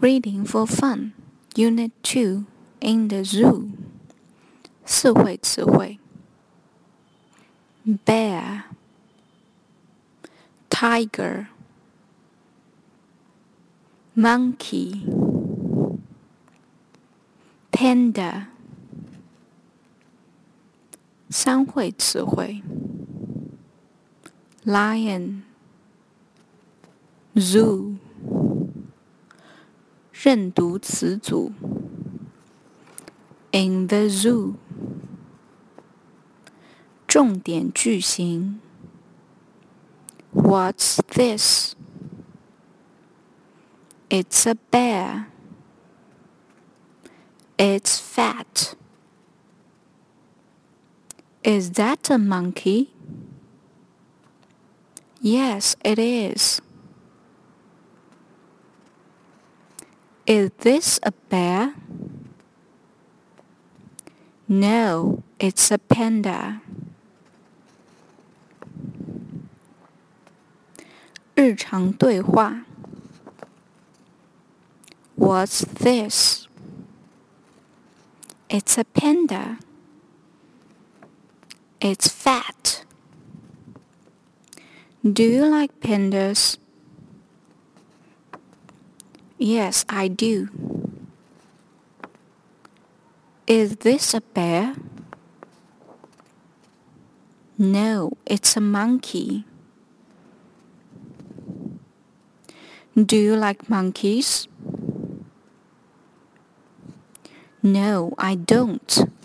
Reading for Fun, Unit 2 In the Zoo. 四会词汇 Bear, Tiger, Monkey, Panda. 三会词汇 Lion, Zoo. 认读词组：in the zoo。重点句型：What's this? It's a bear. It's fat. Is that a monkey? Yes, it is. Is this a bear? No, it's a panda. 日常对话 What's this? It's a panda. It's fat. Do you like pandas? Yes, I do. Is this a bear? No, it's a monkey. Do you like monkeys? No, I don't.